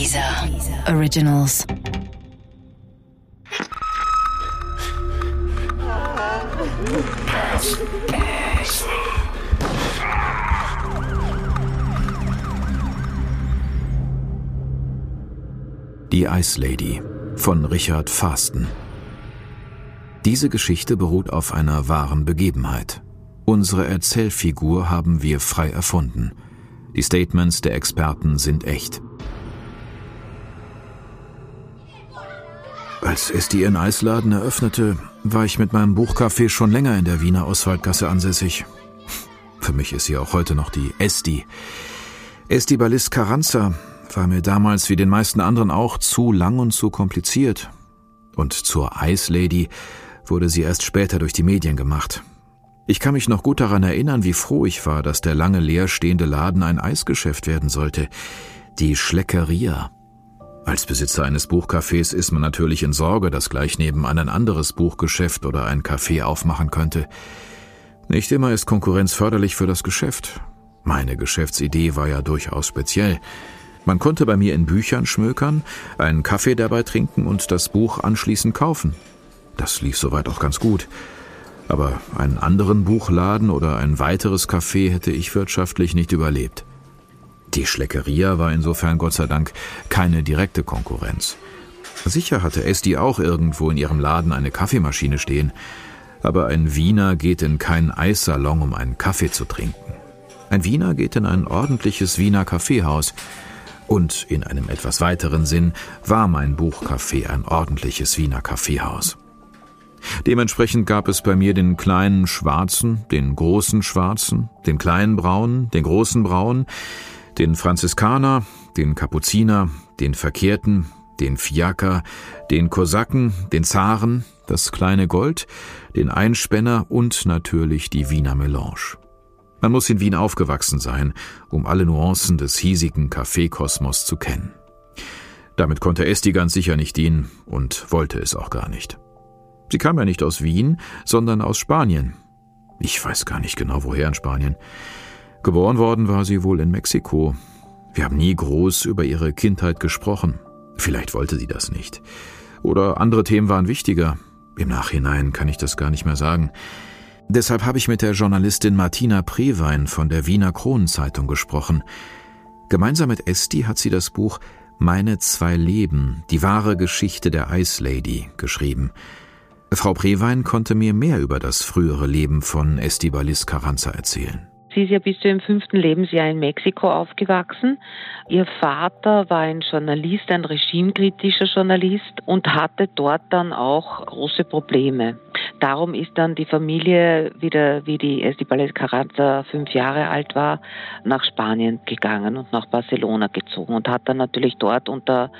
Dieser Originals. Die Ice Lady von Richard Fasten. Diese Geschichte beruht auf einer wahren Begebenheit. Unsere Erzählfigur haben wir frei erfunden. Die Statements der Experten sind echt. Als es die ihren Eisladen eröffnete, war ich mit meinem Buchcafé schon länger in der Wiener Oswaldgasse ansässig. Für mich ist sie auch heute noch die Esti. Esti Balist Carranza war mir damals wie den meisten anderen auch zu lang und zu kompliziert. Und zur Ice Lady wurde sie erst später durch die Medien gemacht. Ich kann mich noch gut daran erinnern, wie froh ich war, dass der lange leer stehende Laden ein Eisgeschäft werden sollte. Die Schleckeria. Als Besitzer eines Buchcafés ist man natürlich in Sorge, dass gleich nebenan ein anderes Buchgeschäft oder ein Café aufmachen könnte. Nicht immer ist Konkurrenz förderlich für das Geschäft. Meine Geschäftsidee war ja durchaus speziell. Man konnte bei mir in Büchern schmökern, einen Kaffee dabei trinken und das Buch anschließend kaufen. Das lief soweit auch ganz gut. Aber einen anderen Buchladen oder ein weiteres Café hätte ich wirtschaftlich nicht überlebt. Die Schleckeria war insofern Gott sei Dank keine direkte Konkurrenz. Sicher hatte Esti auch irgendwo in ihrem Laden eine Kaffeemaschine stehen, aber ein Wiener geht in keinen Eissalon, um einen Kaffee zu trinken. Ein Wiener geht in ein ordentliches Wiener Kaffeehaus, und in einem etwas weiteren Sinn war mein Buchcafé ein ordentliches Wiener Kaffeehaus. Dementsprechend gab es bei mir den kleinen Schwarzen, den großen Schwarzen, den kleinen Braunen, den großen Braunen, den Franziskaner, den Kapuziner, den Verkehrten, den Fiaker, den Kosaken, den Zaren, das kleine Gold, den Einspänner und natürlich die Wiener Melange. Man muss in Wien aufgewachsen sein, um alle Nuancen des hiesigen Kaffeekosmos zu kennen. Damit konnte Esti ganz sicher nicht dienen und wollte es auch gar nicht. Sie kam ja nicht aus Wien, sondern aus Spanien. Ich weiß gar nicht genau, woher in Spanien. Geboren worden war sie wohl in Mexiko. Wir haben nie groß über ihre Kindheit gesprochen. Vielleicht wollte sie das nicht. Oder andere Themen waren wichtiger. Im Nachhinein kann ich das gar nicht mehr sagen. Deshalb habe ich mit der Journalistin Martina Prewein von der Wiener Kronenzeitung gesprochen. Gemeinsam mit Esti hat sie das Buch Meine zwei Leben, die wahre Geschichte der Ice Lady geschrieben. Frau Prewein konnte mir mehr über das frühere Leben von Estibalis Carranza erzählen. Sie ist ja bis zu ihrem fünften Lebensjahr in Mexiko aufgewachsen. Ihr Vater war ein Journalist, ein regimekritischer Journalist und hatte dort dann auch große Probleme. Darum ist dann die Familie wieder, wie die Estibales Carranza fünf Jahre alt war, nach Spanien gegangen und nach Barcelona gezogen und hat dann natürlich dort unter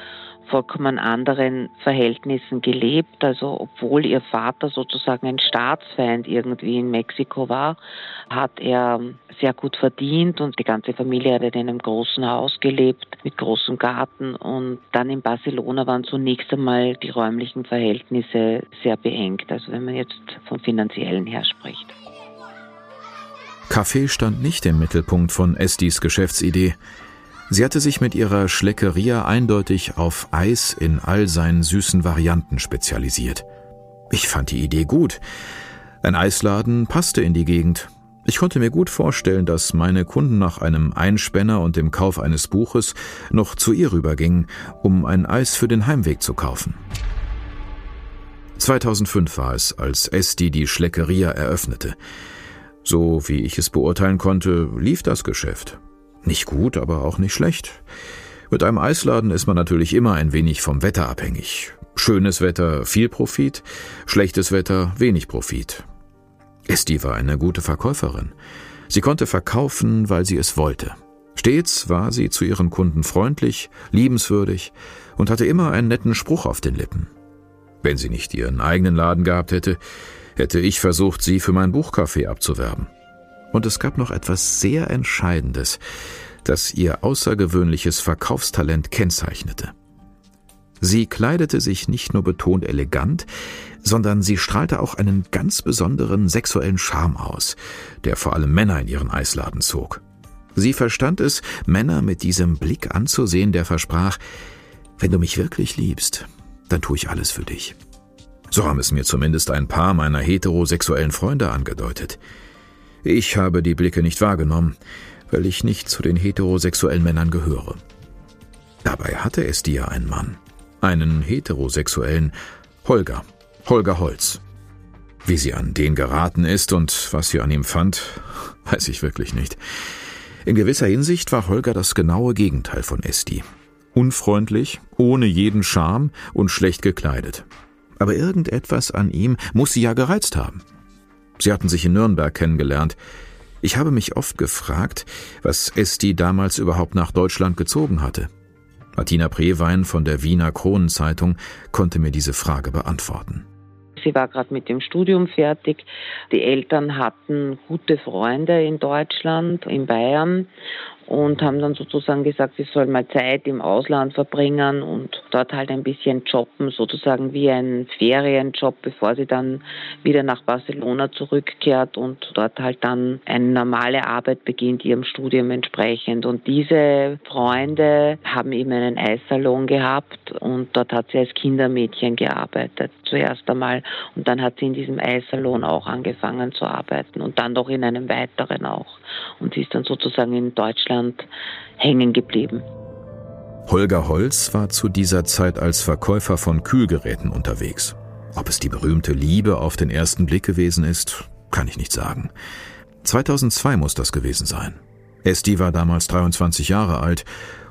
vollkommen anderen Verhältnissen gelebt. Also obwohl ihr Vater sozusagen ein Staatsfeind irgendwie in Mexiko war, hat er sehr gut verdient und die ganze Familie hat in einem großen Haus gelebt mit großem Garten und dann in Barcelona waren zunächst einmal die räumlichen Verhältnisse sehr beengt. Also wenn man jetzt vom finanziellen her spricht. Kaffee stand nicht im Mittelpunkt von Estis Geschäftsidee. Sie hatte sich mit ihrer Schleckeria eindeutig auf Eis in all seinen süßen Varianten spezialisiert. Ich fand die Idee gut. Ein Eisladen passte in die Gegend. Ich konnte mir gut vorstellen, dass meine Kunden nach einem Einspänner und dem Kauf eines Buches noch zu ihr rübergingen, um ein Eis für den Heimweg zu kaufen. 2005 war es, als Esti die Schleckeria eröffnete. So wie ich es beurteilen konnte, lief das Geschäft. Nicht gut, aber auch nicht schlecht. Mit einem Eisladen ist man natürlich immer ein wenig vom Wetter abhängig. Schönes Wetter viel Profit, schlechtes Wetter wenig Profit. Esti war eine gute Verkäuferin. Sie konnte verkaufen, weil sie es wollte. Stets war sie zu ihren Kunden freundlich, liebenswürdig und hatte immer einen netten Spruch auf den Lippen. Wenn sie nicht ihren eigenen Laden gehabt hätte, hätte ich versucht, sie für mein Buchcafé abzuwerben. Und es gab noch etwas sehr Entscheidendes, das ihr außergewöhnliches Verkaufstalent kennzeichnete. Sie kleidete sich nicht nur betont elegant, sondern sie strahlte auch einen ganz besonderen sexuellen Charme aus, der vor allem Männer in ihren Eisladen zog. Sie verstand es, Männer mit diesem Blick anzusehen, der versprach, wenn du mich wirklich liebst, dann tue ich alles für dich. So haben es mir zumindest ein paar meiner heterosexuellen Freunde angedeutet. Ich habe die Blicke nicht wahrgenommen, weil ich nicht zu den heterosexuellen Männern gehöre. Dabei hatte es dir ein Mann, einen heterosexuellen, Holger, Holger Holz. Wie sie an den geraten ist und was sie an ihm fand, weiß ich wirklich nicht. In gewisser Hinsicht war Holger das genaue Gegenteil von Esti. Unfreundlich, ohne jeden Charme und schlecht gekleidet. Aber irgendetwas an ihm muss sie ja gereizt haben. Sie hatten sich in Nürnberg kennengelernt. Ich habe mich oft gefragt, was Esti damals überhaupt nach Deutschland gezogen hatte. Martina Prewein von der Wiener Kronenzeitung konnte mir diese Frage beantworten. Sie war gerade mit dem Studium fertig. Die Eltern hatten gute Freunde in Deutschland, in Bayern und haben dann sozusagen gesagt, sie soll mal Zeit im Ausland verbringen und dort halt ein bisschen jobben, sozusagen wie ein Ferienjob, bevor sie dann wieder nach Barcelona zurückkehrt und dort halt dann eine normale Arbeit beginnt, ihrem Studium entsprechend. Und diese Freunde haben eben einen Eissalon gehabt und dort hat sie als Kindermädchen gearbeitet zuerst einmal und dann hat sie in diesem Eissalon auch angefangen zu arbeiten und dann doch in einem weiteren auch. Und sie ist dann sozusagen in Deutschland Deutschland hängen geblieben. Holger Holz war zu dieser Zeit als Verkäufer von Kühlgeräten unterwegs. Ob es die berühmte Liebe auf den ersten Blick gewesen ist, kann ich nicht sagen. 2002 muss das gewesen sein. Esti war damals 23 Jahre alt,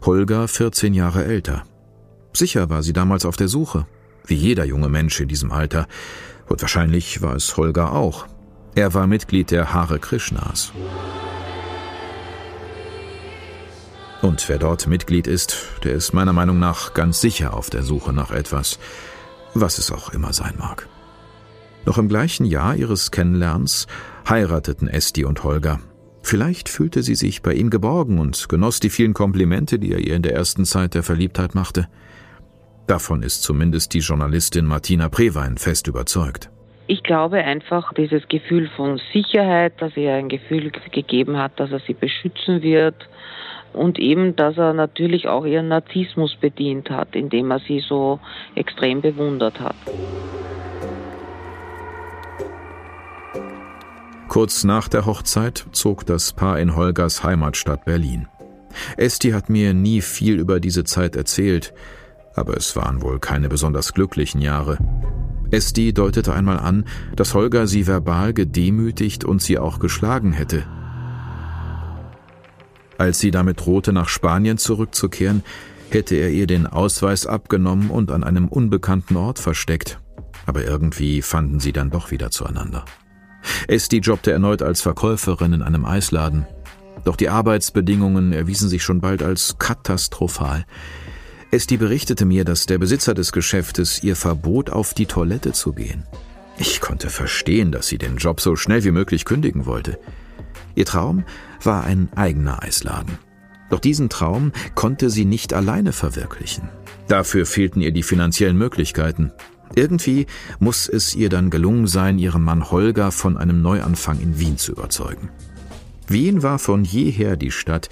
Holger 14 Jahre älter. Sicher war sie damals auf der Suche, wie jeder junge Mensch in diesem Alter. Und wahrscheinlich war es Holger auch. Er war Mitglied der Hare Krishnas. Und wer dort Mitglied ist, der ist meiner Meinung nach ganz sicher auf der Suche nach etwas, was es auch immer sein mag. Noch im gleichen Jahr ihres Kennenlernens heirateten Esti und Holger. Vielleicht fühlte sie sich bei ihm geborgen und genoss die vielen Komplimente, die er ihr in der ersten Zeit der Verliebtheit machte. Davon ist zumindest die Journalistin Martina Prewein fest überzeugt. Ich glaube einfach dieses Gefühl von Sicherheit, dass er ein Gefühl gegeben hat, dass er sie beschützen wird, und eben, dass er natürlich auch ihren Narzissmus bedient hat, indem er sie so extrem bewundert hat. Kurz nach der Hochzeit zog das Paar in Holgers Heimatstadt Berlin. Esti hat mir nie viel über diese Zeit erzählt, aber es waren wohl keine besonders glücklichen Jahre. Esti deutete einmal an, dass Holger sie verbal gedemütigt und sie auch geschlagen hätte. Als sie damit drohte, nach Spanien zurückzukehren, hätte er ihr den Ausweis abgenommen und an einem unbekannten Ort versteckt. Aber irgendwie fanden sie dann doch wieder zueinander. Esti jobbte erneut als Verkäuferin in einem Eisladen. Doch die Arbeitsbedingungen erwiesen sich schon bald als katastrophal. Esti berichtete mir, dass der Besitzer des Geschäftes ihr verbot, auf die Toilette zu gehen. Ich konnte verstehen, dass sie den Job so schnell wie möglich kündigen wollte. Ihr Traum war ein eigener Eisladen. Doch diesen Traum konnte sie nicht alleine verwirklichen. Dafür fehlten ihr die finanziellen Möglichkeiten. Irgendwie muss es ihr dann gelungen sein, ihren Mann Holger von einem Neuanfang in Wien zu überzeugen. Wien war von jeher die Stadt,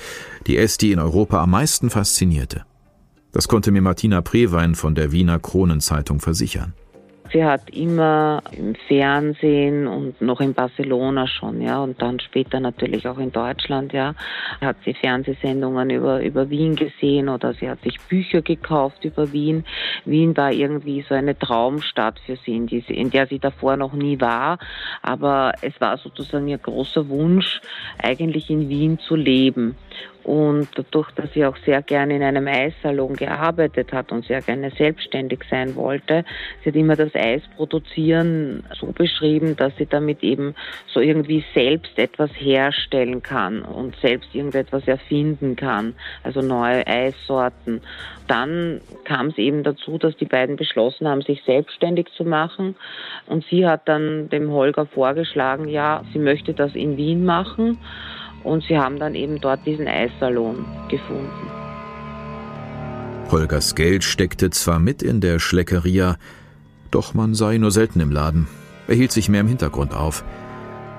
die Esti in Europa am meisten faszinierte. Das konnte mir Martina Prewein von der Wiener Kronenzeitung versichern. Sie hat immer im Fernsehen und noch in Barcelona schon, ja, und dann später natürlich auch in Deutschland, ja, hat sie Fernsehsendungen über, über Wien gesehen oder sie hat sich Bücher gekauft über Wien. Wien war irgendwie so eine Traumstadt für sie, in, die, in der sie davor noch nie war, aber es war sozusagen ihr großer Wunsch, eigentlich in Wien zu leben. Und dadurch, dass sie auch sehr gerne in einem Eissalon gearbeitet hat und sehr gerne selbstständig sein wollte, sie hat immer das Eis produzieren so beschrieben, dass sie damit eben so irgendwie selbst etwas herstellen kann und selbst irgendetwas erfinden kann, also neue Eissorten. Dann kam es eben dazu, dass die beiden beschlossen haben, sich selbstständig zu machen. Und sie hat dann dem Holger vorgeschlagen, ja, sie möchte das in Wien machen. Und sie haben dann eben dort diesen Eissalon gefunden. Holgers Geld steckte zwar mit in der Schleckeria, doch man sah ihn nur selten im Laden. Er hielt sich mehr im Hintergrund auf.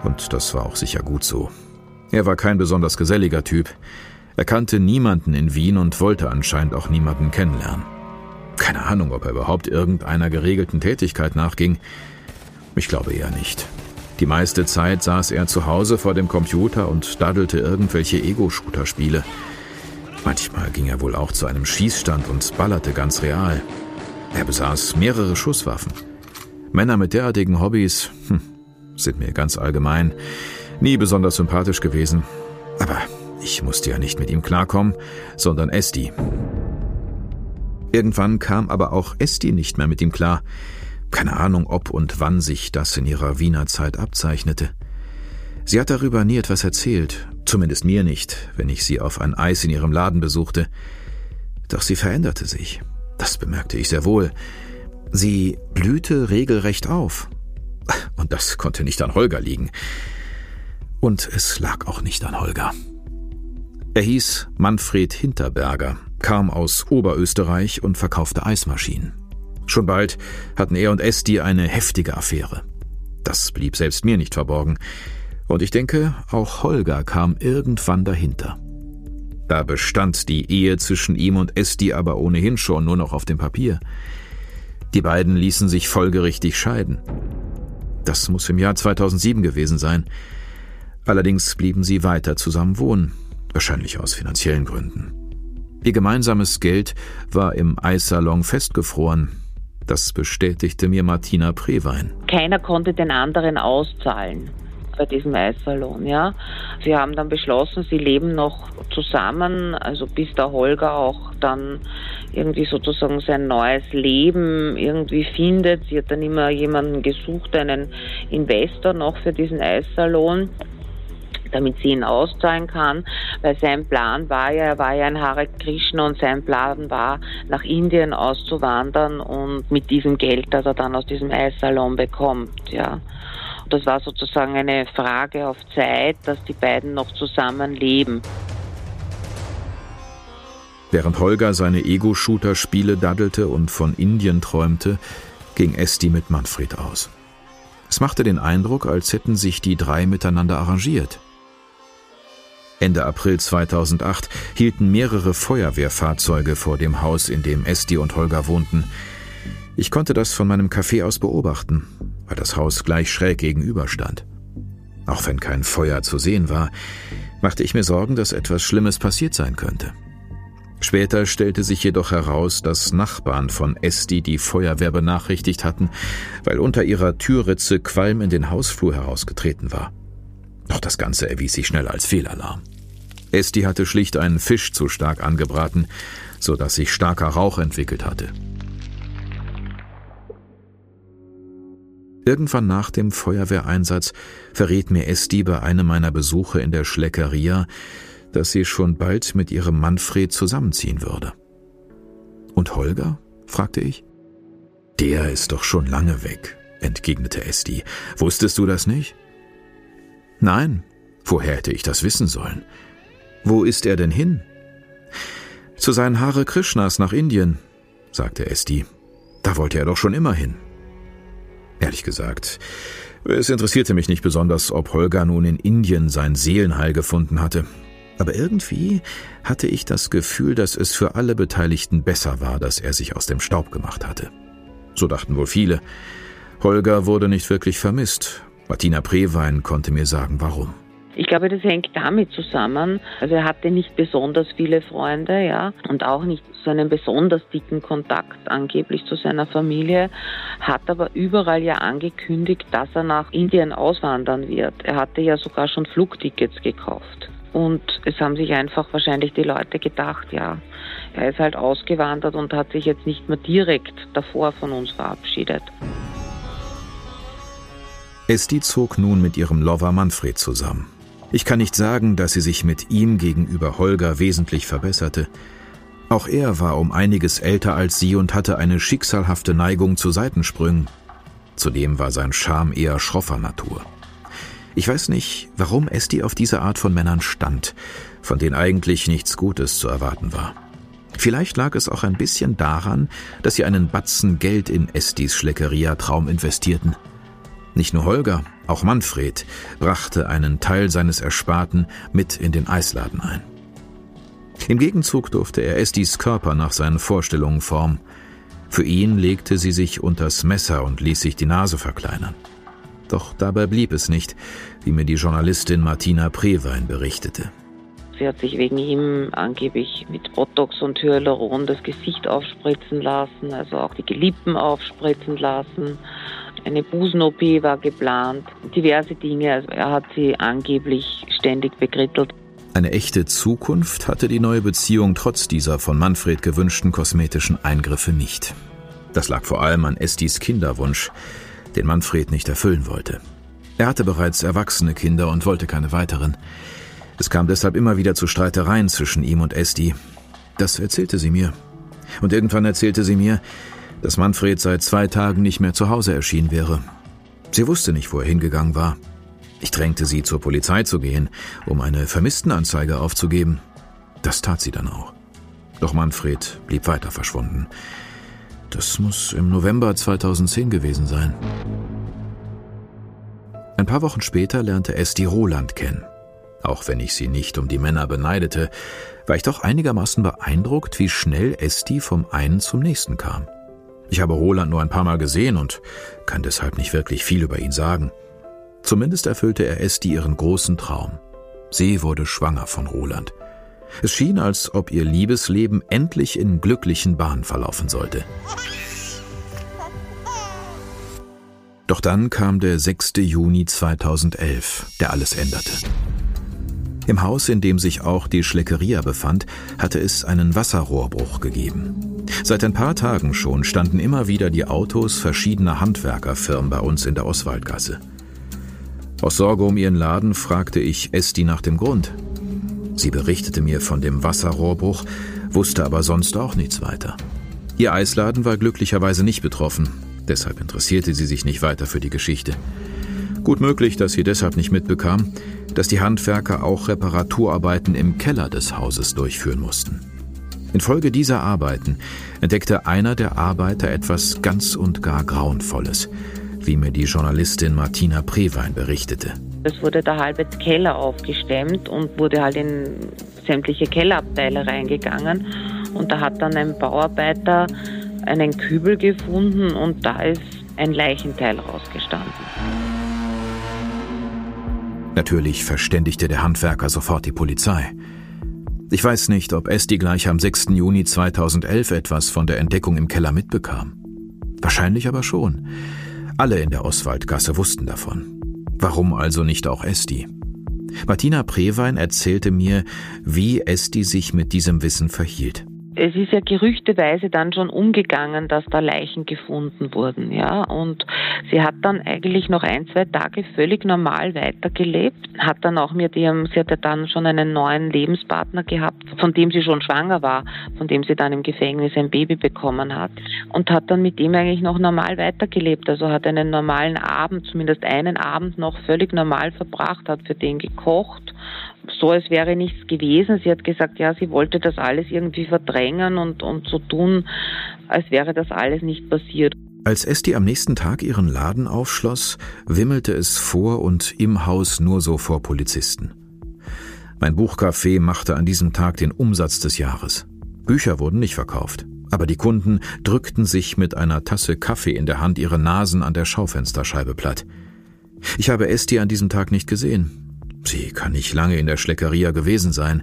Und das war auch sicher gut so. Er war kein besonders geselliger Typ. Er kannte niemanden in Wien und wollte anscheinend auch niemanden kennenlernen. Keine Ahnung, ob er überhaupt irgendeiner geregelten Tätigkeit nachging. Ich glaube eher nicht. Die meiste Zeit saß er zu Hause vor dem Computer und daddelte irgendwelche Ego-Shooter-Spiele. Manchmal ging er wohl auch zu einem Schießstand und ballerte ganz real. Er besaß mehrere Schusswaffen. Männer mit derartigen Hobbys hm, sind mir ganz allgemein nie besonders sympathisch gewesen. Aber ich musste ja nicht mit ihm klarkommen, sondern Esti. Irgendwann kam aber auch Esti nicht mehr mit ihm klar. Keine Ahnung, ob und wann sich das in ihrer Wiener Zeit abzeichnete. Sie hat darüber nie etwas erzählt, zumindest mir nicht, wenn ich sie auf ein Eis in ihrem Laden besuchte. Doch sie veränderte sich. Das bemerkte ich sehr wohl. Sie blühte regelrecht auf. Und das konnte nicht an Holger liegen. Und es lag auch nicht an Holger. Er hieß Manfred Hinterberger, kam aus Oberösterreich und verkaufte Eismaschinen. Schon bald hatten er und Esti eine heftige Affäre. Das blieb selbst mir nicht verborgen. Und ich denke, auch Holger kam irgendwann dahinter. Da bestand die Ehe zwischen ihm und Esti aber ohnehin schon nur noch auf dem Papier. Die beiden ließen sich folgerichtig scheiden. Das muss im Jahr 2007 gewesen sein. Allerdings blieben sie weiter zusammen wohnen, wahrscheinlich aus finanziellen Gründen. Ihr gemeinsames Geld war im Eissalon festgefroren. Das bestätigte mir Martina Prewein. Keiner konnte den anderen auszahlen bei diesem Eissalon, ja. Sie haben dann beschlossen, sie leben noch zusammen, also bis der Holger auch dann irgendwie sozusagen sein neues Leben irgendwie findet. Sie hat dann immer jemanden gesucht, einen Investor noch für diesen Eissalon damit sie ihn auszahlen kann, weil sein Plan war ja, er war ja ein Hare Krishna und sein Plan war, nach Indien auszuwandern und mit diesem Geld, das er dann aus diesem Eissalon bekommt, ja. Das war sozusagen eine Frage auf Zeit, dass die beiden noch zusammen leben. Während Holger seine Ego-Shooter-Spiele daddelte und von Indien träumte, ging Esti mit Manfred aus. Es machte den Eindruck, als hätten sich die drei miteinander arrangiert. Ende April 2008 hielten mehrere Feuerwehrfahrzeuge vor dem Haus, in dem Esti und Holger wohnten. Ich konnte das von meinem Café aus beobachten, weil das Haus gleich schräg gegenüber stand. Auch wenn kein Feuer zu sehen war, machte ich mir Sorgen, dass etwas Schlimmes passiert sein könnte. Später stellte sich jedoch heraus, dass Nachbarn von Esti die Feuerwehr benachrichtigt hatten, weil unter ihrer Türritze Qualm in den Hausflur herausgetreten war. Doch das Ganze erwies sich schnell als Fehlalarm. Esti hatte schlicht einen Fisch zu stark angebraten, so dass sich starker Rauch entwickelt hatte. Irgendwann nach dem Feuerwehreinsatz verriet mir Esti bei einem meiner Besuche in der Schleckeria, dass sie schon bald mit ihrem Manfred zusammenziehen würde. Und Holger? fragte ich. Der ist doch schon lange weg, entgegnete Esti. Wusstest du das nicht? Nein, woher hätte ich das wissen sollen? Wo ist er denn hin? Zu seinen Hare Krishnas nach Indien, sagte Esti. Da wollte er doch schon immer hin. Ehrlich gesagt, es interessierte mich nicht besonders, ob Holger nun in Indien sein Seelenheil gefunden hatte. Aber irgendwie hatte ich das Gefühl, dass es für alle Beteiligten besser war, dass er sich aus dem Staub gemacht hatte. So dachten wohl viele. Holger wurde nicht wirklich vermisst, Martina Prewein konnte mir sagen, warum. Ich glaube, das hängt damit zusammen. Also er hatte nicht besonders viele Freunde, ja, und auch nicht so einen besonders dicken Kontakt angeblich zu seiner Familie, hat aber überall ja angekündigt, dass er nach Indien auswandern wird. Er hatte ja sogar schon Flugtickets gekauft. Und es haben sich einfach wahrscheinlich die Leute gedacht, ja, er ist halt ausgewandert und hat sich jetzt nicht mehr direkt davor von uns verabschiedet. Esti zog nun mit ihrem Lover Manfred zusammen. Ich kann nicht sagen, dass sie sich mit ihm gegenüber Holger wesentlich verbesserte. Auch er war um einiges älter als sie und hatte eine schicksalhafte Neigung zu Seitensprüngen. Zudem war sein Charme eher schroffer Natur. Ich weiß nicht, warum Esti auf diese Art von Männern stand, von denen eigentlich nichts Gutes zu erwarten war. Vielleicht lag es auch ein bisschen daran, dass sie einen Batzen Geld in Estis Schleckeria-Traum investierten – Nicht nur Holger, auch Manfred brachte einen Teil seines Ersparten mit in den Eisladen ein. Im Gegenzug durfte er Estis Körper nach seinen Vorstellungen formen. Für ihn legte sie sich unters Messer und ließ sich die Nase verkleinern. Doch dabei blieb es nicht, wie mir die Journalistin Martina Prewein berichtete. Sie hat sich wegen ihm angeblich mit Botox und Hyaluron das Gesicht aufspritzen lassen, also auch die Lippen aufspritzen lassen. Eine Busen-OP war geplant, diverse Dinge. Also er hat sie angeblich ständig bekrittelt. Eine echte Zukunft hatte die neue Beziehung trotz dieser von Manfred gewünschten kosmetischen Eingriffe nicht. Das lag vor allem an Estis Kinderwunsch, den Manfred nicht erfüllen wollte. Er hatte bereits erwachsene Kinder und wollte keine weiteren. Es kam deshalb immer wieder zu Streitereien zwischen ihm und Esti. Das erzählte sie mir. Und irgendwann erzählte sie mir, dass Manfred seit zwei Tagen nicht mehr zu Hause erschienen wäre. Sie wusste nicht, wo er hingegangen war. Ich drängte sie, zur Polizei zu gehen, um eine Vermisstenanzeige aufzugeben. Das tat sie dann auch. Doch Manfred blieb weiter verschwunden. Das muss im November 2010 gewesen sein. Ein paar Wochen später lernte Esti Roland kennen. Auch wenn ich sie nicht um die Männer beneidete, war ich doch einigermaßen beeindruckt, wie schnell Esti vom einen zum nächsten kam. Ich habe Roland nur ein paar Mal gesehen und kann deshalb nicht wirklich viel über ihn sagen. Zumindest erfüllte er Esti ihren großen Traum. Sie wurde schwanger von Roland. Es schien, als ob ihr Liebesleben endlich in glücklichen Bahnen verlaufen sollte. Doch dann kam der 6. Juni 2011, der alles änderte. Im Haus, in dem sich auch die Schleckeria befand, hatte es einen Wasserrohrbruch gegeben. Seit ein paar Tagen schon standen immer wieder die Autos verschiedener Handwerkerfirmen bei uns in der Oswaldgasse. Aus Sorge um ihren Laden fragte ich Esti nach dem Grund. Sie berichtete mir von dem Wasserrohrbruch, wusste aber sonst auch nichts weiter. Ihr Eisladen war glücklicherweise nicht betroffen, deshalb interessierte sie sich nicht weiter für die Geschichte. Gut möglich, dass sie deshalb nicht mitbekam, dass die Handwerker auch Reparaturarbeiten im Keller des Hauses durchführen mussten. Infolge dieser Arbeiten entdeckte einer der Arbeiter etwas ganz und gar Grauenvolles, wie mir die Journalistin Martina Prewein berichtete. Es wurde der halbe Keller aufgestemmt und wurde halt in sämtliche Kellerabteile reingegangen. Und da hat dann ein Bauarbeiter einen Kübel gefunden und da ist ein Leichenteil rausgestanden. Natürlich verständigte der Handwerker sofort die Polizei. Ich weiß nicht, ob Esti gleich am 6. Juni 2011 etwas von der Entdeckung im Keller mitbekam. Wahrscheinlich aber schon. Alle in der Oswaldgasse wussten davon. Warum also nicht auch Esti? Martina Prewein erzählte mir, wie Esti sich mit diesem Wissen verhielt es ist ja gerüchteweise dann schon umgegangen, dass da Leichen gefunden wurden, ja. Und sie hat dann eigentlich noch ein, zwei Tage völlig normal weitergelebt, hat dann auch mit ihrem, sie hatte dann schon einen neuen Lebenspartner gehabt, von dem sie schon schwanger war, von dem sie dann im Gefängnis ein Baby bekommen hat und hat dann mit ihm eigentlich noch normal weitergelebt. Also hat einen normalen Abend, zumindest einen Abend noch völlig normal verbracht, hat für den gekocht so, als wäre nichts gewesen. Sie hat gesagt, ja, sie wollte das alles irgendwie verdrängen und, und so tun, als wäre das alles nicht passiert. Als Esti am nächsten Tag ihren Laden aufschloss, wimmelte es vor und im Haus nur so vor Polizisten. Mein Buchcafé machte an diesem Tag den Umsatz des Jahres. Bücher wurden nicht verkauft, aber die Kunden drückten sich mit einer Tasse Kaffee in der Hand ihre Nasen an der Schaufensterscheibe platt. Ich habe Esti an diesem Tag nicht gesehen, Sie kann nicht lange in der Schleckeria gewesen sein.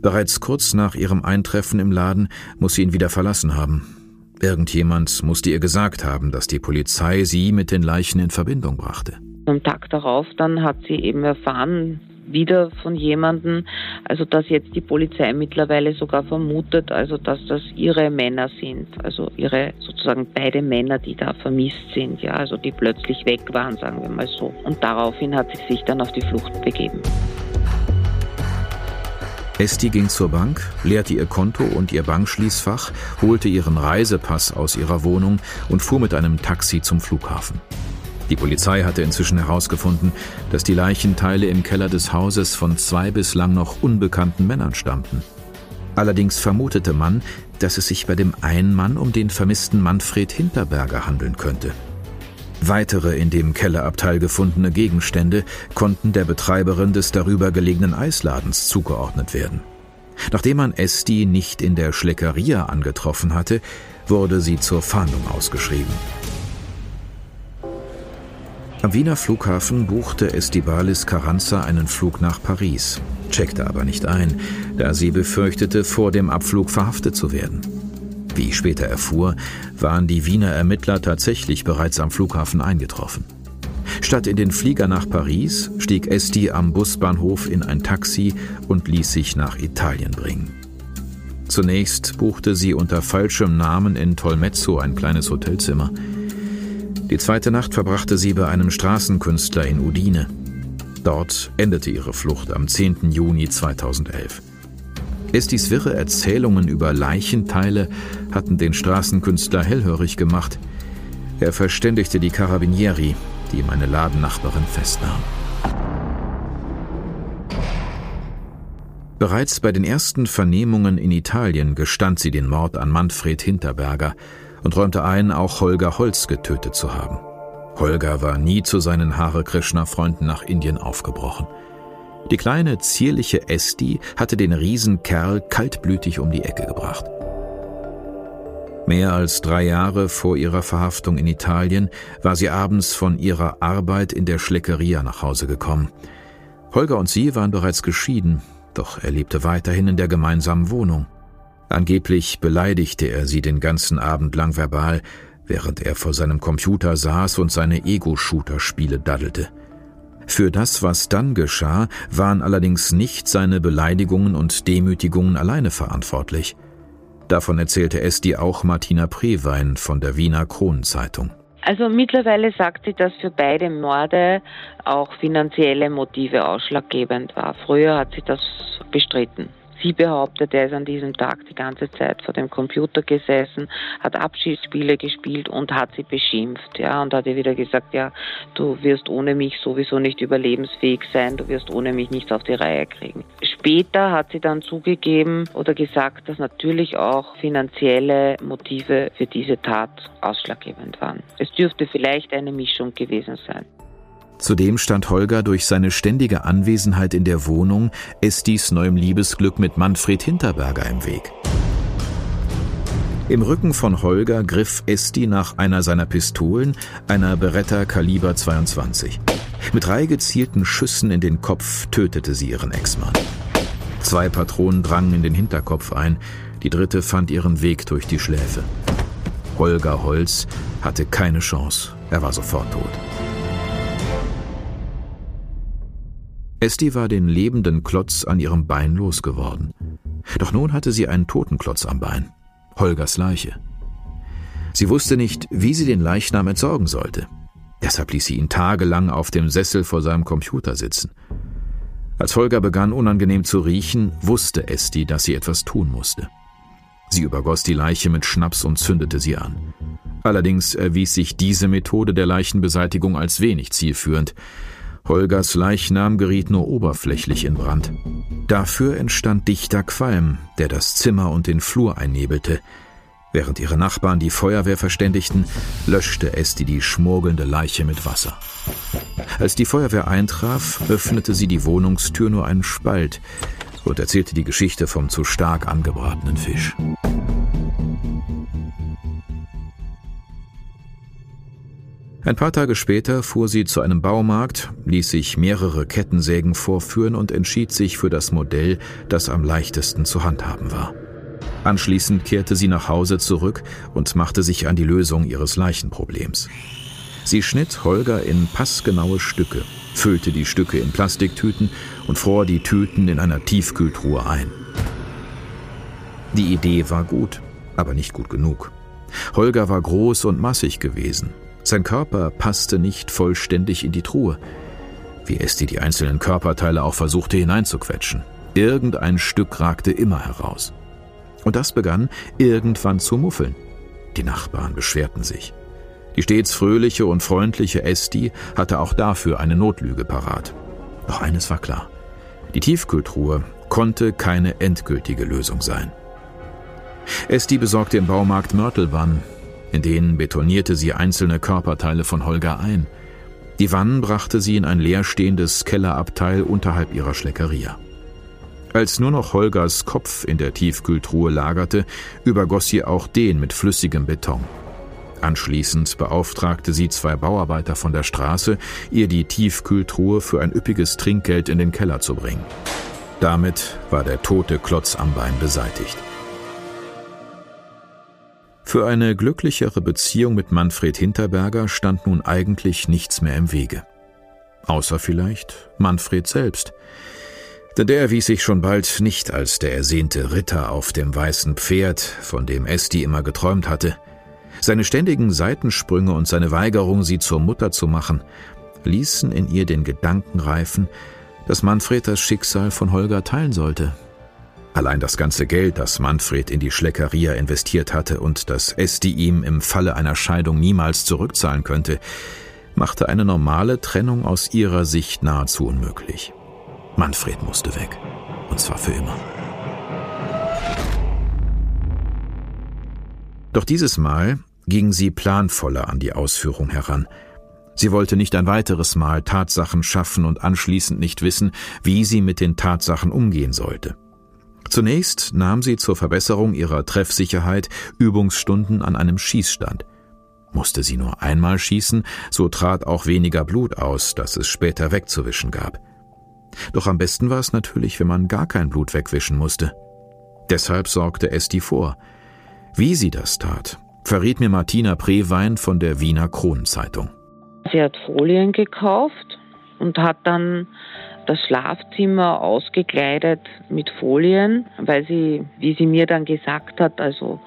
Bereits kurz nach ihrem Eintreffen im Laden muss sie ihn wieder verlassen haben. Irgendjemand musste ihr gesagt haben, dass die Polizei sie mit den Leichen in Verbindung brachte. Am Tag darauf dann hat sie eben erfahren, wieder von jemandem, also dass jetzt die Polizei mittlerweile sogar vermutet, also dass das ihre Männer sind, also ihre sozusagen beide Männer, die da vermisst sind, ja, also die plötzlich weg waren, sagen wir mal so. Und daraufhin hat sie sich dann auf die Flucht begeben. Esti ging zur Bank, leerte ihr Konto und ihr Bankschließfach, holte ihren Reisepass aus ihrer Wohnung und fuhr mit einem Taxi zum Flughafen. Die Polizei hatte inzwischen herausgefunden, dass die Leichenteile im Keller des Hauses von zwei bislang noch unbekannten Männern stammten. Allerdings vermutete man, dass es sich bei dem einen Mann um den vermissten Manfred Hinterberger handeln könnte. Weitere in dem Kellerabteil gefundene Gegenstände konnten der Betreiberin des darüber gelegenen Eisladens zugeordnet werden. Nachdem man Esti nicht in der Schleckeria angetroffen hatte, wurde sie zur Fahndung ausgeschrieben. Am Wiener Flughafen buchte Estibalis Carranza einen Flug nach Paris, checkte aber nicht ein, da sie befürchtete, vor dem Abflug verhaftet zu werden. Wie ich später erfuhr, waren die Wiener Ermittler tatsächlich bereits am Flughafen eingetroffen. Statt in den Flieger nach Paris stieg Esti am Busbahnhof in ein Taxi und ließ sich nach Italien bringen. Zunächst buchte sie unter falschem Namen in Tolmezzo ein kleines Hotelzimmer. Die zweite Nacht verbrachte sie bei einem Straßenkünstler in Udine. Dort endete ihre Flucht am 10. Juni 2011. Estis wirre Erzählungen über Leichenteile hatten den Straßenkünstler hellhörig gemacht. Er verständigte die Carabinieri, die meine Ladennachbarin festnahm. Bereits bei den ersten Vernehmungen in Italien gestand sie den Mord an Manfred Hinterberger und räumte ein, auch Holger Holz getötet zu haben. Holger war nie zu seinen Hare Krishna-Freunden nach Indien aufgebrochen. Die kleine, zierliche Esti hatte den Riesenkerl kaltblütig um die Ecke gebracht. Mehr als drei Jahre vor ihrer Verhaftung in Italien war sie abends von ihrer Arbeit in der Schleckeria nach Hause gekommen. Holger und sie waren bereits geschieden, doch er lebte weiterhin in der gemeinsamen Wohnung. Angeblich beleidigte er sie den ganzen Abend lang verbal, während er vor seinem Computer saß und seine Ego-Shooter-Spiele daddelte. Für das, was dann geschah, waren allerdings nicht seine Beleidigungen und Demütigungen alleine verantwortlich. Davon erzählte Esti auch Martina Prewein von der Wiener Kronenzeitung. Also mittlerweile sagt sie, dass für beide Morde auch finanzielle Motive ausschlaggebend war. Früher hat sie das bestritten. Sie behauptet, er ist an diesem Tag die ganze Zeit vor dem Computer gesessen, hat Abschiedsspiele gespielt und hat sie beschimpft. Ja, und hat ihr wieder gesagt, ja, du wirst ohne mich sowieso nicht überlebensfähig sein, du wirst ohne mich nichts auf die Reihe kriegen. Später hat sie dann zugegeben oder gesagt, dass natürlich auch finanzielle Motive für diese Tat ausschlaggebend waren. Es dürfte vielleicht eine Mischung gewesen sein. Zudem stand Holger durch seine ständige Anwesenheit in der Wohnung Estis neuem Liebesglück mit Manfred Hinterberger im Weg. Im Rücken von Holger griff Esti nach einer seiner Pistolen, einer Beretta Kaliber 22. Mit drei gezielten Schüssen in den Kopf tötete sie ihren Ex-Mann. Zwei Patronen drangen in den Hinterkopf ein, die dritte fand ihren Weg durch die Schläfe. Holger Holz hatte keine Chance, er war sofort tot. Esti war den lebenden Klotz an ihrem Bein losgeworden. Doch nun hatte sie einen toten Klotz am Bein. Holgers Leiche. Sie wusste nicht, wie sie den Leichnam entsorgen sollte. Deshalb ließ sie ihn tagelang auf dem Sessel vor seinem Computer sitzen. Als Holger begann unangenehm zu riechen, wusste Esti, dass sie etwas tun musste. Sie übergoss die Leiche mit Schnaps und zündete sie an. Allerdings erwies sich diese Methode der Leichenbeseitigung als wenig zielführend. Holgers Leichnam geriet nur oberflächlich in Brand. Dafür entstand dichter Qualm, der das Zimmer und den Flur einnebelte. Während ihre Nachbarn die Feuerwehr verständigten, löschte Esti die schmurgelnde Leiche mit Wasser. Als die Feuerwehr eintraf, öffnete sie die Wohnungstür nur einen Spalt und erzählte die Geschichte vom zu stark angebratenen Fisch. Ein paar Tage später fuhr sie zu einem Baumarkt, ließ sich mehrere Kettensägen vorführen und entschied sich für das Modell, das am leichtesten zu handhaben war. Anschließend kehrte sie nach Hause zurück und machte sich an die Lösung ihres Leichenproblems. Sie schnitt Holger in passgenaue Stücke, füllte die Stücke in Plastiktüten und fror die Tüten in einer Tiefkühltruhe ein. Die Idee war gut, aber nicht gut genug. Holger war groß und massig gewesen, sein Körper passte nicht vollständig in die Truhe, wie Esti die einzelnen Körperteile auch versuchte hineinzuquetschen. Irgendein Stück ragte immer heraus. Und das begann irgendwann zu muffeln. Die Nachbarn beschwerten sich. Die stets fröhliche und freundliche Esti hatte auch dafür eine Notlüge parat. Doch eines war klar. Die Tiefkühltruhe konnte keine endgültige Lösung sein. Esti besorgte im Baumarkt Mörtelbann, In denen betonierte sie einzelne Körperteile von Holger ein. Die Wannen brachte sie in ein leerstehendes Kellerabteil unterhalb ihrer Schleckeria. Als nur noch Holgers Kopf in der Tiefkühltruhe lagerte, übergoss sie auch den mit flüssigem Beton. Anschließend beauftragte sie zwei Bauarbeiter von der Straße, ihr die Tiefkühltruhe für ein üppiges Trinkgeld in den Keller zu bringen. Damit war der tote Klotz am Bein beseitigt. Für eine glücklichere Beziehung mit Manfred Hinterberger stand nun eigentlich nichts mehr im Wege. Außer vielleicht Manfred selbst. Denn der erwies sich schon bald nicht als der ersehnte Ritter auf dem weißen Pferd, von dem Esti immer geträumt hatte. Seine ständigen Seitensprünge und seine Weigerung, sie zur Mutter zu machen, ließen in ihr den Gedanken reifen, dass Manfred das Schicksal von Holger teilen sollte. Allein das ganze Geld, das Manfred in die Schleckeria investiert hatte und das Esti ihm im Falle einer Scheidung niemals zurückzahlen könnte, machte eine normale Trennung aus ihrer Sicht nahezu unmöglich. Manfred musste weg. Und zwar für immer. Doch dieses Mal ging sie planvoller an die Ausführung heran. Sie wollte nicht ein weiteres Mal Tatsachen schaffen und anschließend nicht wissen, wie sie mit den Tatsachen umgehen sollte. Zunächst nahm sie zur Verbesserung ihrer Treffsicherheit Übungsstunden an einem Schießstand. Musste sie nur einmal schießen, so trat auch weniger Blut aus, das es später wegzuwischen gab. Doch am besten war es natürlich, wenn man gar kein Blut wegwischen musste. Deshalb sorgte Esti vor. Wie sie das tat, verriet mir Martina Prewein von der Wiener Kronenzeitung. Sie hat Folien gekauft und hat dann das Schlafzimmer ausgekleidet mit Folien, weil sie, wie sie mir dann gesagt hat, also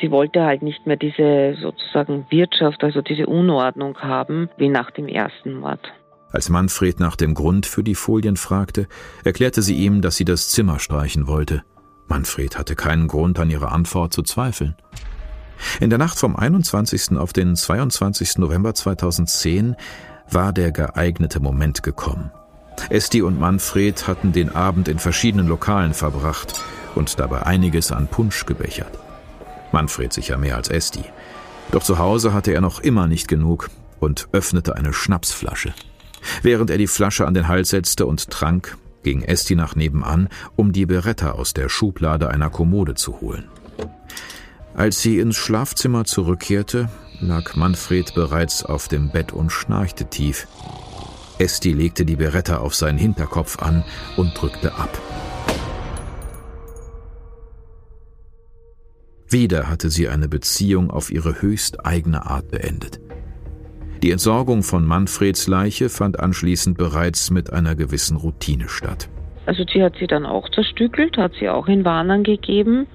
sie wollte halt nicht mehr diese sozusagen Wirtschaft, also diese Unordnung haben, wie nach dem ersten Mord. Als Manfred nach dem Grund für die Folien fragte, erklärte sie ihm, dass sie das Zimmer streichen wollte. Manfred hatte keinen Grund an ihrer Antwort zu zweifeln. In der Nacht vom 21. auf den 22. November 2010 war der geeignete Moment gekommen. Esti und Manfred hatten den Abend in verschiedenen Lokalen verbracht und dabei einiges an Punsch gebechert. Manfred sicher mehr als Esti. Doch zu Hause hatte er noch immer nicht genug und öffnete eine Schnapsflasche. Während er die Flasche an den Hals setzte und trank, ging Esti nach nebenan, um die Beretta aus der Schublade einer Kommode zu holen. Als sie ins Schlafzimmer zurückkehrte, lag Manfred bereits auf dem Bett und schnarchte tief. Esti legte die Beretta auf seinen Hinterkopf an und drückte ab. Wieder hatte sie eine Beziehung auf ihre höchst eigene Art beendet. Die Entsorgung von Manfreds Leiche fand anschließend bereits mit einer gewissen Routine statt. Also sie hat sie dann auch zerstückelt, hat sie auch in Warnern gegeben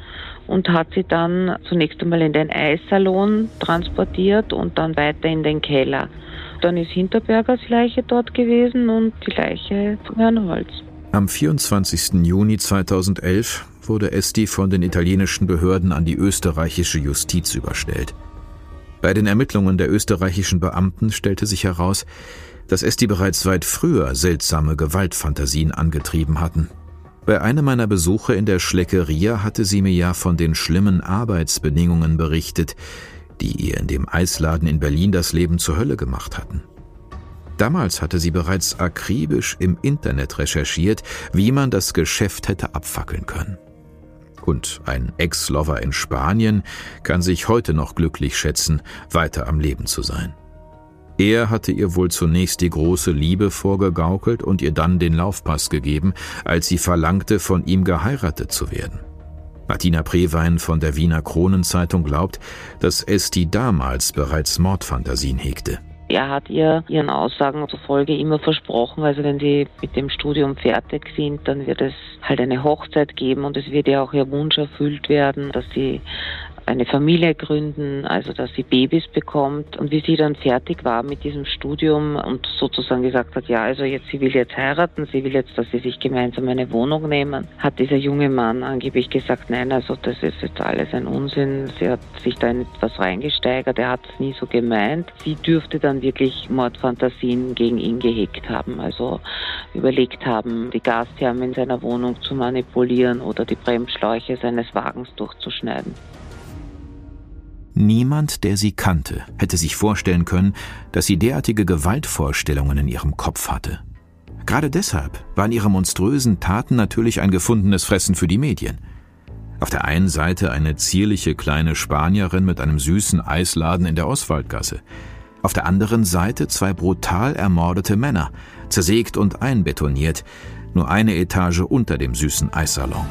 und hat sie dann zunächst einmal in den Eissalon transportiert und dann weiter in den Keller. Dann ist Hinterbergers Leiche dort gewesen und die Leiche von Herrn Holz. Am 24. Juni 2011 wurde Esti von den italienischen Behörden an die österreichische Justiz überstellt. Bei den Ermittlungen der österreichischen Beamten stellte sich heraus, dass Esti bereits weit früher seltsame Gewaltfantasien angetrieben hatten. Bei einem meiner Besuche in der Schleckeria hatte sie mir ja von den schlimmen Arbeitsbedingungen berichtet, die ihr in dem Eisladen in Berlin das Leben zur Hölle gemacht hatten. Damals hatte sie bereits akribisch im Internet recherchiert, wie man das Geschäft hätte abfackeln können. Und ein Ex-Lover in Spanien kann sich heute noch glücklich schätzen, weiter am Leben zu sein. Er hatte ihr wohl zunächst die große Liebe vorgegaukelt und ihr dann den Laufpass gegeben, als sie verlangte, von ihm geheiratet zu werden. Martina Prewein von der Wiener Kronenzeitung glaubt, dass Esti damals bereits Mordfantasien hegte. Er hat ihr ihren Aussagen zufolge immer versprochen, also wenn sie mit dem Studium fertig sind, dann wird es halt eine Hochzeit geben und es wird ja auch ihr Wunsch erfüllt werden, dass sie eine Familie gründen, also dass sie Babys bekommt. Und wie sie dann fertig war mit diesem Studium und sozusagen gesagt hat, ja, also jetzt, sie will jetzt heiraten, sie will jetzt, dass sie sich gemeinsam eine Wohnung nehmen, hat dieser junge Mann angeblich gesagt, nein, also das ist jetzt alles ein Unsinn. Sie hat sich da in etwas reingesteigert, er hat es nie so gemeint. Sie dürfte dann wirklich Mordfantasien gegen ihn gehegt haben, also überlegt haben, die Gastherme in seiner Wohnung zu manipulieren oder die Bremsschläuche seines Wagens durchzuschneiden. Niemand, der sie kannte, hätte sich vorstellen können, dass sie derartige Gewaltvorstellungen in ihrem Kopf hatte. Gerade deshalb waren ihre monströsen Taten natürlich ein gefundenes Fressen für die Medien. Auf der einen Seite eine zierliche kleine Spanierin mit einem süßen Eisladen in der Oswaldgasse. Auf der anderen Seite zwei brutal ermordete Männer, zersägt und einbetoniert, nur eine Etage unter dem süßen Eissalon.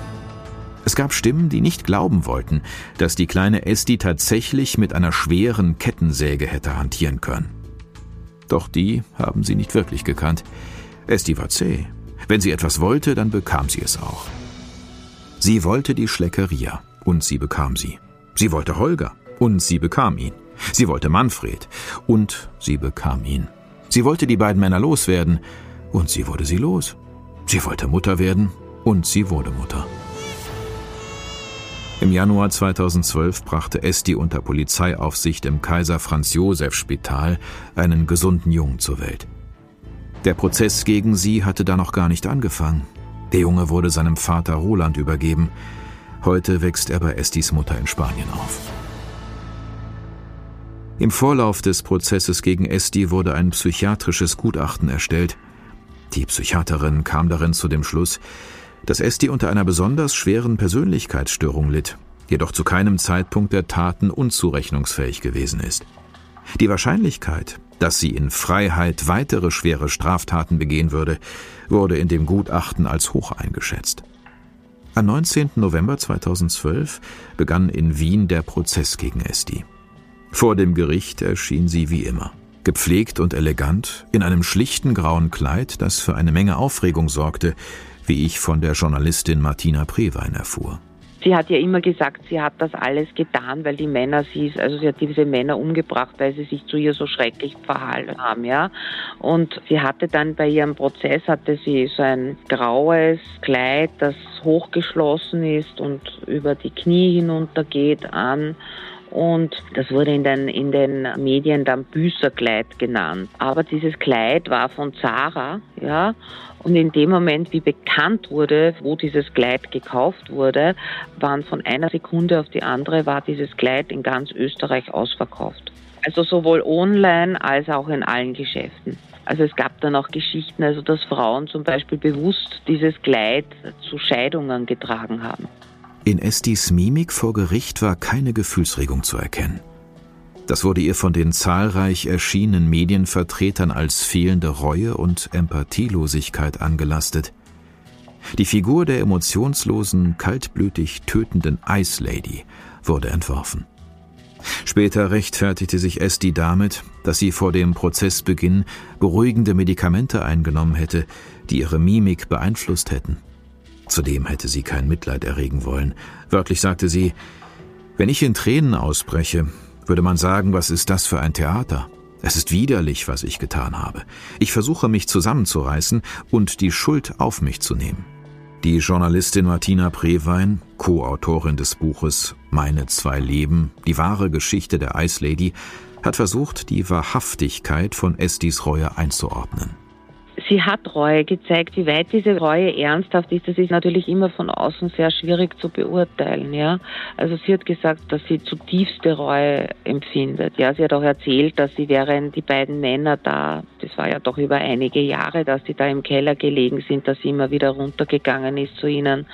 Es gab Stimmen, die nicht glauben wollten, dass die kleine Esti tatsächlich mit einer schweren Kettensäge hätte hantieren können. Doch die haben sie nicht wirklich gekannt. Esti war zäh. Wenn sie etwas wollte, dann bekam sie es auch. Sie wollte die Schleckeria und sie bekam sie. Sie wollte Holger und sie bekam ihn. Sie wollte Manfred und sie bekam ihn. Sie wollte die beiden Männer loswerden und sie wurde sie los. Sie wollte Mutter werden und sie wurde Mutter. Im Januar 2012 brachte Esti unter Polizeiaufsicht im Kaiser Franz Josef Spital einen gesunden Jungen zur Welt. Der Prozess gegen sie hatte da noch gar nicht angefangen. Der Junge wurde seinem Vater Roland übergeben. Heute wächst er bei Estis Mutter in Spanien auf. Im Vorlauf des Prozesses gegen Esti wurde ein psychiatrisches Gutachten erstellt. Die Psychiaterin kam darin zu dem Schluss, dass Esti unter einer besonders schweren Persönlichkeitsstörung litt, jedoch zu keinem Zeitpunkt der Taten unzurechnungsfähig gewesen ist. Die Wahrscheinlichkeit, dass sie in Freiheit weitere schwere Straftaten begehen würde, wurde in dem Gutachten als hoch eingeschätzt. Am 19. November 2012 begann in Wien der Prozess gegen Esti. Vor dem Gericht erschien sie wie immer, gepflegt und elegant, in einem schlichten grauen Kleid, das für eine Menge Aufregung sorgte, wie ich von der Journalistin Martina Prewein erfuhr. Sie hat ja immer gesagt, sie hat das alles getan, weil die Männer sie, also sie hat diese Männer umgebracht, weil sie sich zu ihr so schrecklich verhalten haben, ja. Und sie hatte dann bei ihrem Prozess hatte sie so ein graues Kleid, das hochgeschlossen ist und über die Knie hinuntergeht an und das wurde in den, in den Medien dann Büßerkleid genannt. Aber dieses Kleid war von Zara, ja, und in dem Moment, wie bekannt wurde, wo dieses Kleid gekauft wurde, waren von einer Sekunde auf die andere war dieses Kleid in ganz Österreich ausverkauft. Also sowohl online als auch in allen Geschäften. Also es gab dann auch Geschichten, also dass Frauen zum Beispiel bewusst dieses Kleid zu Scheidungen getragen haben. In Estis Mimik vor Gericht war keine Gefühlsregung zu erkennen. Das wurde ihr von den zahlreich erschienenen Medienvertretern als fehlende Reue und Empathielosigkeit angelastet. Die Figur der emotionslosen, kaltblütig tötenden Ice Lady wurde entworfen. Später rechtfertigte sich Esti damit, dass sie vor dem Prozessbeginn beruhigende Medikamente eingenommen hätte, die ihre Mimik beeinflusst hätten. Zudem hätte sie kein Mitleid erregen wollen. Wörtlich sagte sie, wenn ich in Tränen ausbreche, würde man sagen, was ist das für ein Theater? Es ist widerlich, was ich getan habe. Ich versuche mich zusammenzureißen und die Schuld auf mich zu nehmen. Die Journalistin Martina Prewein, Co-Autorin des Buches Meine zwei Leben, die wahre Geschichte der Ice Lady, hat versucht, die Wahrhaftigkeit von Estis Reue einzuordnen sie hat Reue gezeigt. Wie weit diese Reue ernsthaft ist, das ist natürlich immer von außen sehr schwierig zu beurteilen. Ja, also sie hat gesagt, dass sie zutiefste Reue empfindet. Ja, sie hat auch erzählt, dass sie während die beiden Männer da, das war ja doch über einige Jahre, dass sie da im Keller gelegen sind, dass sie immer wieder runtergegangen ist zu ihnen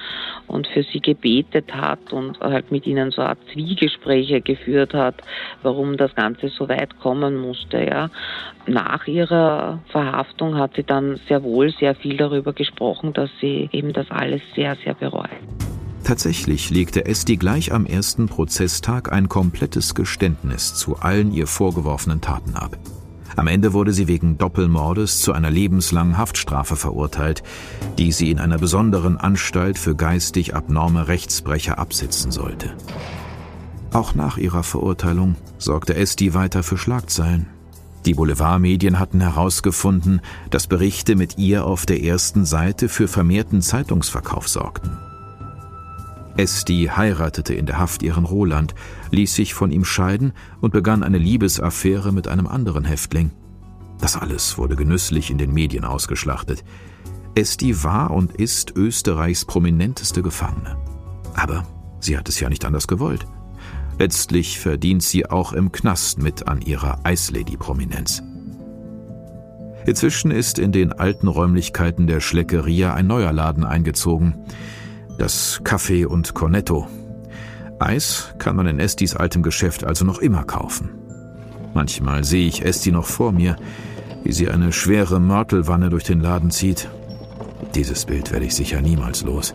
und für sie gebetet hat und halt mit ihnen so Art Zwiegespräche geführt hat, warum das Ganze so weit kommen musste. Ja, nach ihrer Verhaftung hat sie dann sehr wohl sehr viel darüber gesprochen, dass sie eben das alles sehr, sehr bereuen. Tatsächlich legte Esti gleich am ersten Prozesstag ein komplettes Geständnis zu allen ihr vorgeworfenen Taten ab. Am Ende wurde sie wegen Doppelmordes zu einer lebenslangen Haftstrafe verurteilt, die sie in einer besonderen Anstalt für geistig abnorme Rechtsbrecher absitzen sollte. Auch nach ihrer Verurteilung sorgte Esti weiter für Schlagzeilen. Die Boulevardmedien hatten herausgefunden, dass Berichte mit ihr auf der ersten Seite für vermehrten Zeitungsverkauf sorgten. Esti heiratete in der Haft ihren Roland, ließ sich von ihm scheiden und begann eine Liebesaffäre mit einem anderen Häftling. Das alles wurde genüsslich in den Medien ausgeschlachtet. Esti war und ist Österreichs prominenteste Gefangene. Aber sie hat es ja nicht anders gewollt. Letztlich verdient sie auch im Knast mit an ihrer Eislady-Prominenz. Inzwischen ist in den alten Räumlichkeiten der Schleckeria ein neuer Laden eingezogen. Das Café und Cornetto. Eis kann man in Estis altem Geschäft also noch immer kaufen. Manchmal sehe ich Esti noch vor mir, wie sie eine schwere Mörtelwanne durch den Laden zieht. Dieses Bild werde ich sicher niemals los.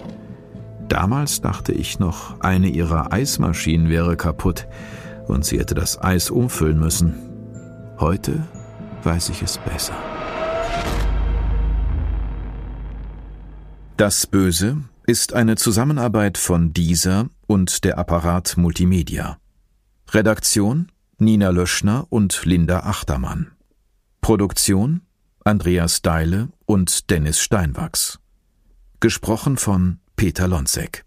Damals dachte ich noch, eine ihrer Eismaschinen wäre kaputt und sie hätte das Eis umfüllen müssen. Heute weiß ich es besser. Das Böse ist eine Zusammenarbeit von dieser und der Apparat Multimedia. Redaktion Nina Löschner und Linda Achtermann. Produktion Andreas Deile und Dennis Steinwachs. Gesprochen von Peter Lonzek